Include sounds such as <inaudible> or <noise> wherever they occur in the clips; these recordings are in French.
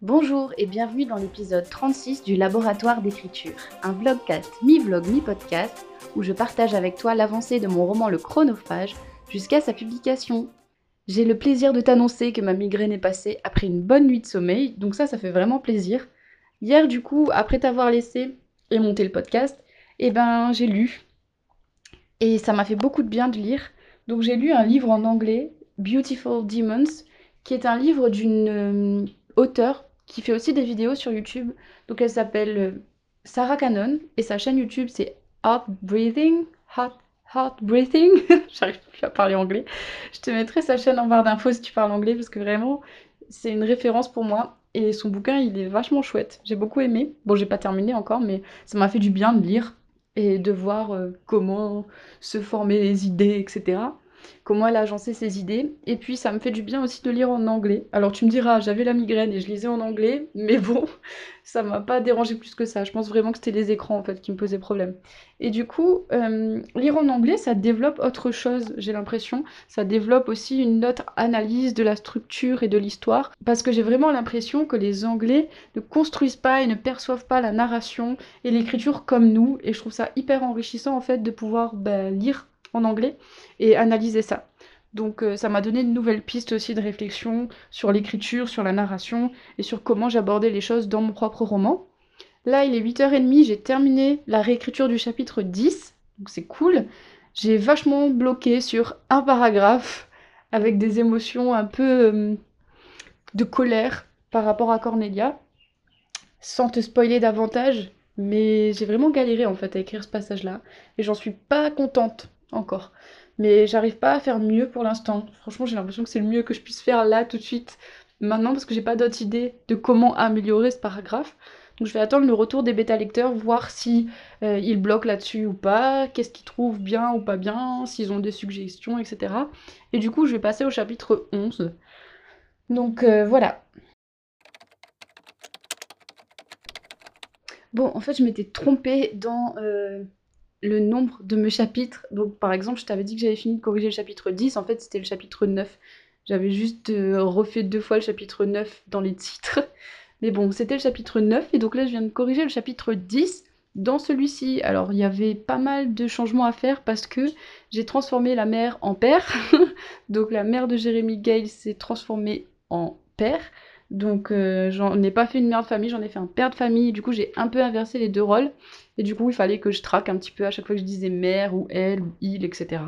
Bonjour et bienvenue dans l'épisode 36 du Laboratoire d'écriture, un vlogcast mi-vlog mi-podcast où je partage avec toi l'avancée de mon roman Le Chronophage jusqu'à sa publication. J'ai le plaisir de t'annoncer que ma migraine est passée après une bonne nuit de sommeil, donc ça, ça fait vraiment plaisir. Hier, du coup, après t'avoir laissé et monté le podcast, eh ben, j'ai lu. Et ça m'a fait beaucoup de bien de lire. Donc j'ai lu un livre en anglais, Beautiful Demons, qui est un livre d'une euh, auteure qui fait aussi des vidéos sur YouTube. Donc elle s'appelle euh, Sarah Cannon et sa chaîne YouTube c'est Heart Breathing. Heart, heart Breathing. <laughs> J'arrive plus à parler anglais. Je te mettrai sa chaîne en barre d'infos si tu parles anglais parce que vraiment c'est une référence pour moi. Et son bouquin il est vachement chouette. J'ai beaucoup aimé. Bon, j'ai pas terminé encore, mais ça m'a fait du bien de lire et de voir euh, comment se former les idées, etc comment elle a agencé ses idées. Et puis ça me fait du bien aussi de lire en anglais. Alors tu me diras, j'avais la migraine et je lisais en anglais, mais bon, <laughs> ça m'a pas dérangé plus que ça. Je pense vraiment que c'était les écrans en fait qui me posaient problème. Et du coup, euh, lire en anglais, ça développe autre chose, j'ai l'impression. Ça développe aussi une autre analyse de la structure et de l'histoire. Parce que j'ai vraiment l'impression que les Anglais ne construisent pas et ne perçoivent pas la narration et l'écriture comme nous. Et je trouve ça hyper enrichissant en fait de pouvoir ben, lire en anglais et analyser ça. Donc euh, ça m'a donné de nouvelles pistes aussi de réflexion sur l'écriture, sur la narration et sur comment j'abordais les choses dans mon propre roman. Là, il est 8h30, j'ai terminé la réécriture du chapitre 10, donc c'est cool. J'ai vachement bloqué sur un paragraphe avec des émotions un peu euh, de colère par rapport à Cornelia, sans te spoiler davantage, mais j'ai vraiment galéré en fait à écrire ce passage-là et j'en suis pas contente encore. Mais j'arrive pas à faire mieux pour l'instant. Franchement, j'ai l'impression que c'est le mieux que je puisse faire là tout de suite, maintenant, parce que j'ai pas d'autres idées de comment améliorer ce paragraphe. Donc je vais attendre le retour des bêta lecteurs, voir si euh, ils bloquent là-dessus ou pas, qu'est-ce qu'ils trouvent bien ou pas bien, s'ils ont des suggestions, etc. Et du coup, je vais passer au chapitre 11. Donc euh, voilà. Bon, en fait, je m'étais trompée dans euh, le nombre de mes chapitres. Donc, par exemple, je t'avais dit que j'avais fini de corriger le chapitre 10. En fait, c'était le chapitre 9. J'avais juste euh, refait deux fois le chapitre 9 dans les titres. <laughs> Mais bon, c'était le chapitre 9. Et donc là, je viens de corriger le chapitre 10 dans celui-ci. Alors, il y avait pas mal de changements à faire parce que j'ai transformé la mère en père. <laughs> donc, la mère de Jérémy Gale s'est transformée en père. Donc euh, j'en ai pas fait une mère de famille, j'en ai fait un père de famille. Du coup, j'ai un peu inversé les deux rôles. Et du coup, il fallait que je traque un petit peu à chaque fois que je disais mère ou elle ou il, etc.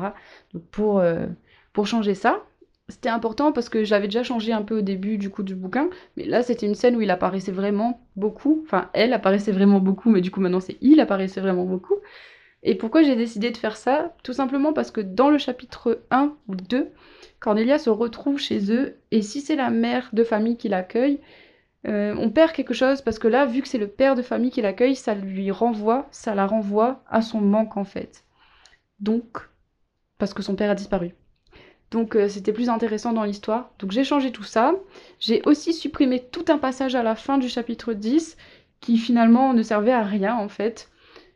Euh, pour changer ça, c'était important parce que j'avais déjà changé un peu au début du coup du bouquin. Mais là, c'était une scène où il apparaissait vraiment beaucoup. Enfin, elle apparaissait vraiment beaucoup, mais du coup, maintenant, c'est il apparaissait vraiment beaucoup. Et pourquoi j'ai décidé de faire ça? Tout simplement parce que dans le chapitre 1 ou 2, Cornelia se retrouve chez eux, et si c'est la mère de famille qui l'accueille, euh, on perd quelque chose parce que là, vu que c'est le père de famille qui l'accueille, ça lui renvoie, ça la renvoie à son manque en fait. Donc, parce que son père a disparu. Donc euh, c'était plus intéressant dans l'histoire. Donc j'ai changé tout ça. J'ai aussi supprimé tout un passage à la fin du chapitre 10 qui finalement ne servait à rien en fait.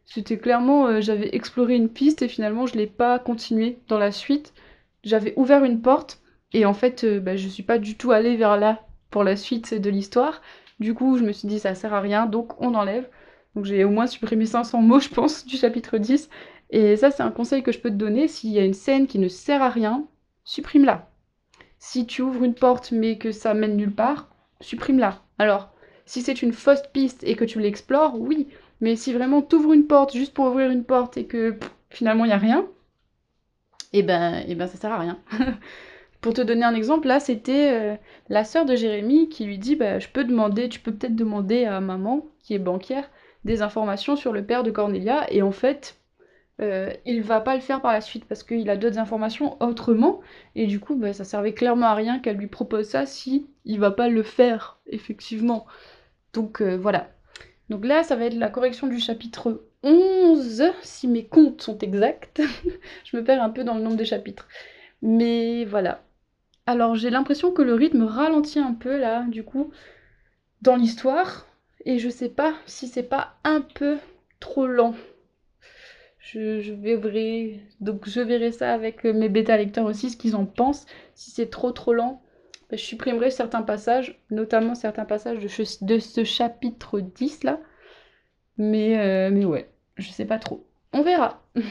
C'était clairement, euh, j'avais exploré une piste et finalement je l'ai pas continué dans la suite. J'avais ouvert une porte et en fait bah, je suis pas du tout allée vers là pour la suite de l'histoire. Du coup je me suis dit ça sert à rien donc on enlève. Donc j'ai au moins supprimé 500 mots je pense du chapitre 10. Et ça c'est un conseil que je peux te donner. S'il y a une scène qui ne sert à rien, supprime-la. Si tu ouvres une porte mais que ça mène nulle part, supprime-la. Alors, si c'est une fausse piste et que tu l'explores, oui, mais si vraiment tu ouvres une porte juste pour ouvrir une porte et que finalement il n'y a rien, eh ben, eh ben ça sert à rien. <laughs> pour te donner un exemple, là c'était euh, la sœur de Jérémy qui lui dit bah, je peux demander, tu peux peut-être demander à maman qui est banquière des informations sur le père de Cornelia et en fait euh, il va pas le faire par la suite parce qu'il a d'autres informations autrement et du coup bah, ça servait clairement à rien qu'elle lui propose ça si il va pas le faire effectivement. Donc euh, voilà, donc là, ça va être la correction du chapitre 11, si mes comptes sont exacts. <laughs> je me perds un peu dans le nombre de chapitres. Mais voilà. Alors j'ai l'impression que le rythme ralentit un peu là, du coup, dans l'histoire. Et je sais pas si c'est pas un peu trop lent. Je, je, donc je verrai ça avec mes bêta lecteurs aussi, ce qu'ils en pensent. Si c'est trop trop lent, je supprimerai certains passages, notamment certains passages de, ce chapitre 10 là. Mais, euh, mais ouais, je sais pas trop. On verra. <laughs>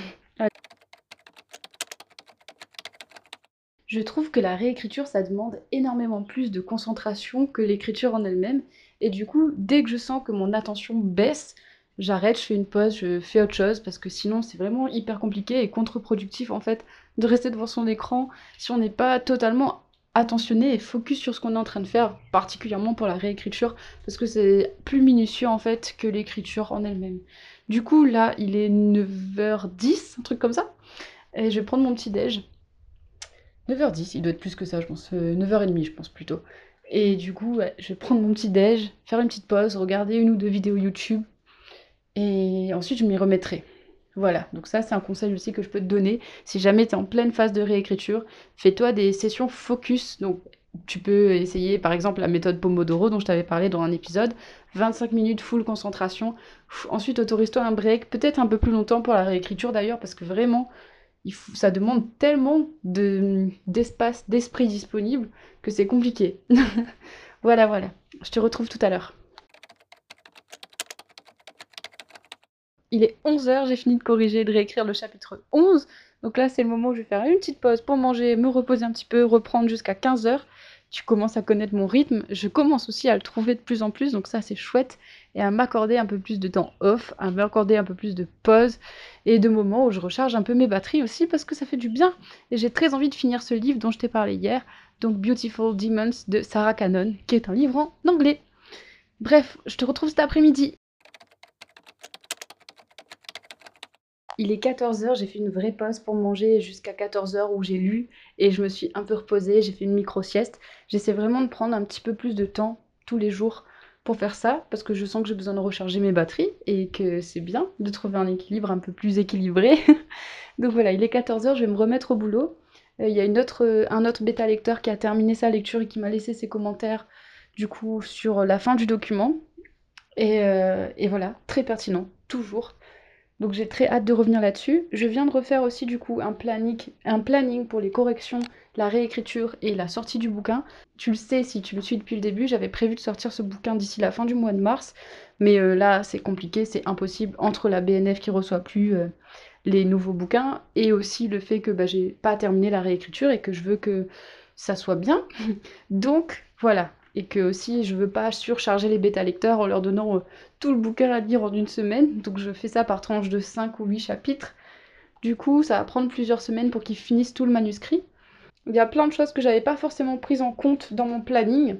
je trouve que la réécriture, ça demande énormément plus de concentration que l'écriture en elle-même. Et du coup, dès que je sens que mon attention baisse, j'arrête, je fais une pause, je fais autre chose, parce que sinon c'est vraiment hyper compliqué et contre-productif en fait de rester devant son écran si on n'est pas totalement attentionné et focus sur ce qu'on est en train de faire, particulièrement pour la réécriture, parce que c'est plus minutieux en fait que l'écriture en elle-même. Du coup, là, il est 9h10, un truc comme ça, et je vais prendre mon petit déj. 9h10, il doit être plus que ça, je pense. 9h30, euh, je pense plutôt. Et du coup, je vais prendre mon petit déj, faire une petite pause, regarder une ou deux vidéos YouTube, et ensuite je m'y remettrai. Voilà, donc ça c'est un conseil aussi que je peux te donner. Si jamais tu en pleine phase de réécriture, fais-toi des sessions focus. Donc tu peux essayer par exemple la méthode Pomodoro dont je t'avais parlé dans un épisode. 25 minutes full concentration. Ensuite autorise-toi un break, peut-être un peu plus longtemps pour la réécriture d'ailleurs, parce que vraiment ça demande tellement d'espace, d'esprit disponible que c'est compliqué. <laughs> voilà, voilà. Je te retrouve tout à l'heure. Il est 11h, j'ai fini de corriger et de réécrire le chapitre 11. Donc là, c'est le moment où je vais faire une petite pause pour manger, me reposer un petit peu, reprendre jusqu'à 15h. Tu commences à connaître mon rythme. Je commence aussi à le trouver de plus en plus, donc ça, c'est chouette. Et à m'accorder un peu plus de temps off, à m'accorder un peu plus de pause et de moments où je recharge un peu mes batteries aussi parce que ça fait du bien. Et j'ai très envie de finir ce livre dont je t'ai parlé hier, donc Beautiful Demons de Sarah Cannon, qui est un livre en anglais. Bref, je te retrouve cet après-midi. Il est 14h, j'ai fait une vraie pause pour manger jusqu'à 14h où j'ai lu et je me suis un peu reposée, j'ai fait une micro-sieste. J'essaie vraiment de prendre un petit peu plus de temps tous les jours pour faire ça parce que je sens que j'ai besoin de recharger mes batteries et que c'est bien de trouver un équilibre un peu plus équilibré. <laughs> Donc voilà, il est 14h, je vais me remettre au boulot. Euh, il y a autre, un autre bêta lecteur qui a terminé sa lecture et qui m'a laissé ses commentaires du coup sur la fin du document. Et, euh, et voilà, très pertinent, toujours. Donc j'ai très hâte de revenir là-dessus. Je viens de refaire aussi du coup un planning, pour les corrections, la réécriture et la sortie du bouquin. Tu le sais si tu me suis depuis le début, j'avais prévu de sortir ce bouquin d'ici la fin du mois de mars. Mais euh, là c'est compliqué, c'est impossible entre la BNF qui reçoit plus euh, les nouveaux bouquins et aussi le fait que bah, j'ai pas terminé la réécriture et que je veux que ça soit bien. <laughs> Donc voilà, et que aussi je veux pas surcharger les bêta lecteurs en leur donnant euh, tout le bouquin à lire en une semaine, donc je fais ça par tranche de 5 ou 8 chapitres. Du coup, ça va prendre plusieurs semaines pour qu'ils finissent tout le manuscrit. Il y a plein de choses que j'avais pas forcément prises en compte dans mon planning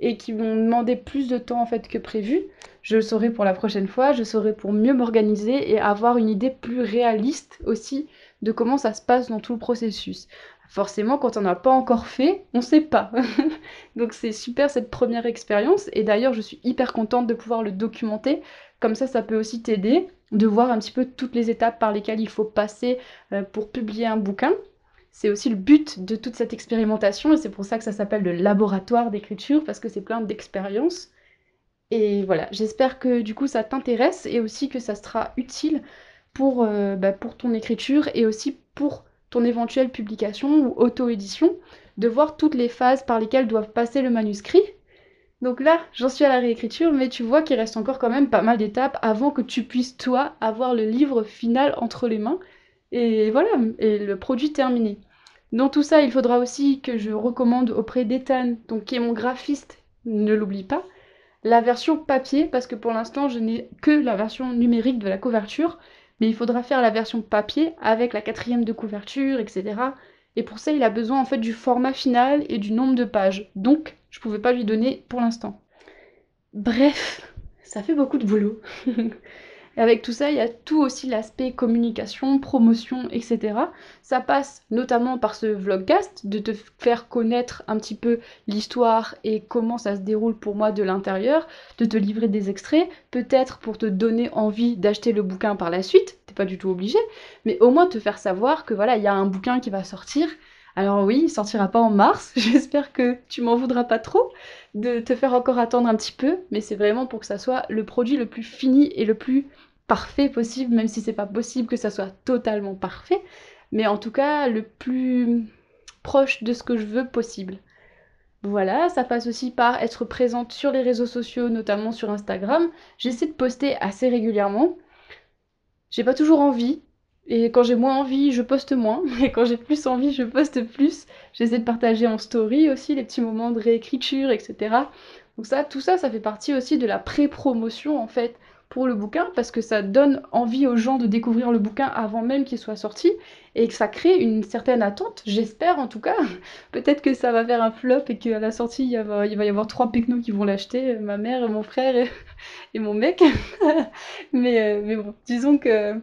et qui m'ont demandé plus de temps en fait que prévu. Je le saurai pour la prochaine fois, je saurai pour mieux m'organiser et avoir une idée plus réaliste aussi de comment ça se passe dans tout le processus forcément, quand on n'a pas encore fait, on ne sait pas. <laughs> Donc c'est super cette première expérience. Et d'ailleurs, je suis hyper contente de pouvoir le documenter. Comme ça, ça peut aussi t'aider de voir un petit peu toutes les étapes par lesquelles il faut passer euh, pour publier un bouquin. C'est aussi le but de toute cette expérimentation et c'est pour ça que ça s'appelle le laboratoire d'écriture parce que c'est plein d'expériences. Et voilà, j'espère que du coup ça t'intéresse et aussi que ça sera utile pour, euh, bah, pour ton écriture et aussi pour ton éventuelle publication ou auto-édition, de voir toutes les phases par lesquelles doivent passer le manuscrit. Donc là, j'en suis à la réécriture, mais tu vois qu'il reste encore quand même pas mal d'étapes avant que tu puisses, toi, avoir le livre final entre les mains. Et voilà, et le produit terminé. Dans tout ça, il faudra aussi que je recommande auprès d'Ethan, donc qui est mon graphiste, ne l'oublie pas, la version papier, parce que pour l'instant, je n'ai que la version numérique de la couverture, mais il faudra faire la version papier avec la quatrième de couverture, etc. Et pour ça, il a besoin en fait du format final et du nombre de pages. Donc, je ne pouvais pas lui donner pour l'instant. Bref, ça fait beaucoup de boulot. <laughs> Et avec tout ça, il y a tout aussi l'aspect communication, promotion, etc. Ça passe notamment par ce vlogcast, de te faire connaître un petit peu l'histoire et comment ça se déroule pour moi de l'intérieur, de te livrer des extraits, peut-être pour te donner envie d'acheter le bouquin par la suite, t'es pas du tout obligé, mais au moins te faire savoir que voilà, il y a un bouquin qui va sortir. Alors oui, il sortira pas en mars, <laughs> j'espère que tu m'en voudras pas trop de te faire encore attendre un petit peu, mais c'est vraiment pour que ça soit le produit le plus fini et le plus parfait possible, même si c'est pas possible que ça soit totalement parfait, mais en tout cas le plus proche de ce que je veux possible. Voilà, ça passe aussi par être présente sur les réseaux sociaux, notamment sur Instagram. J'essaie de poster assez régulièrement. J'ai pas toujours envie, et quand j'ai moins envie, je poste moins. <laughs> Et quand j'ai plus envie, je poste plus. J'essaie de partager en story aussi les petits moments de réécriture, etc. Donc ça, tout ça, ça fait partie aussi de la pré-promotion en fait pour le bouquin parce que ça donne envie aux gens de découvrir le bouquin avant même qu'il soit sorti et que ça crée une certaine attente, j'espère en tout cas. <laughs> Peut-être que ça va faire un flop et qu'à la sortie il, va, y avoir trois pecnos qui vont l'acheter, ma mère, mon frère et, <laughs> mon mec. mais, euh, mais bon, disons que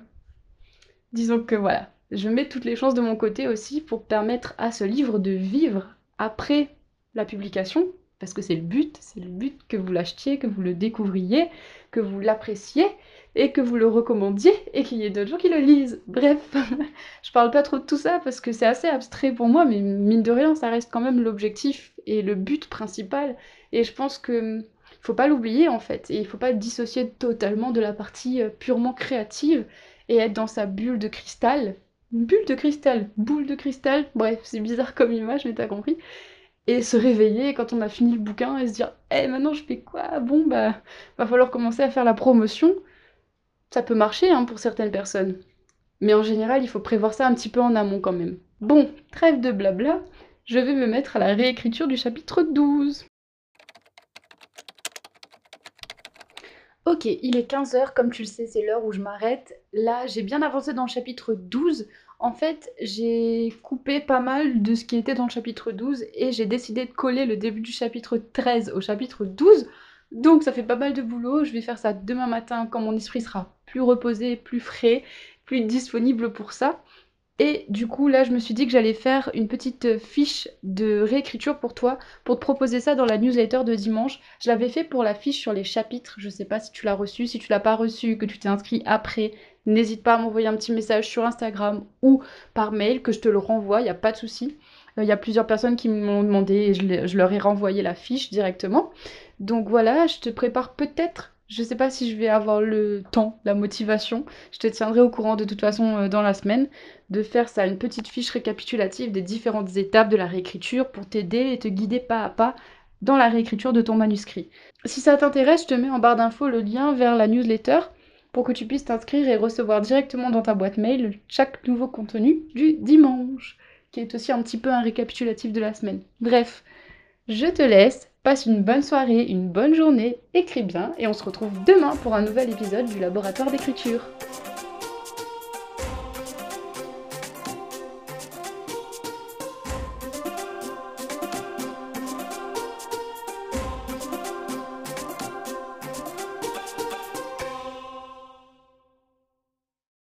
disons que voilà, je mets toutes les chances de mon côté aussi pour permettre à ce livre de vivre après la publication, parce que c'est le but, c'est le but que vous l'achetiez, que vous le découvriez, que vous l'appréciez et que vous le recommandiez et qu'il y ait d'autres gens qui le lisent. Bref, <laughs> je parle pas trop de tout ça parce que c'est assez abstrait pour moi, mais mine de rien, ça reste quand même l'objectif et le but principal. Et je pense que faut pas l'oublier en fait, et il faut pas le dissocier totalement de la partie euh, purement créative et être dans sa bulle de cristal. Bulle de cristal, boule de cristal, bref, c'est bizarre comme image, mais t'as compris. Et se réveiller quand on a fini le bouquin et se dire Eh, maintenant je fais quoi? Bon, bah, va falloir commencer à faire la promotion. Ça peut marcher hein, pour certaines personnes. Mais en général, il faut prévoir ça un petit peu en amont quand même. Bon, trêve de blabla, je vais me mettre à la réécriture du chapitre 12. Ok, il est 15h, comme tu le sais, c'est l'heure où je m'arrête. Là, j'ai bien avancé dans le chapitre 12. En fait, j'ai coupé pas mal de ce qui était dans le chapitre 12 et j'ai décidé de coller le début du chapitre 13 au chapitre 12. Donc ça fait pas mal de boulot, je vais faire ça demain matin quand mon esprit sera plus reposé, plus frais, plus disponible pour ça. Et du coup, là, je me suis dit que j'allais faire une petite fiche de réécriture pour toi, pour te proposer ça dans la newsletter de dimanche. Je l'avais fait pour la fiche sur les chapitres. Je sais pas si tu l'as reçu. Si tu l'as pas reçu, que tu t'es inscrit après, n'hésite pas à m'envoyer un petit message sur Instagram ou par mail, que je te le renvoie, il n'y a pas de souci. Euh, il y a plusieurs personnes qui m'ont demandé et je leur ai renvoyé la fiche directement. Donc voilà, je te prépare peut-être je sais pas si je vais avoir le temps, la motivation. Je te tiendrai au courant de toute façon euh, dans la semaine de faire ça, une petite fiche récapitulative des différentes étapes de la réécriture pour t'aider et te guider pas à pas dans la réécriture de ton manuscrit. Si ça t'intéresse, je te mets en barre d'infos le lien vers la newsletter pour que tu puisses t'inscrire et recevoir directement dans ta boîte mail chaque nouveau contenu du dimanche, qui est aussi un petit peu un récapitulatif de la semaine. Bref, je te laisse, passe une bonne soirée, une bonne journée, écris bien et on se retrouve demain pour un nouvel épisode du laboratoire d'écriture.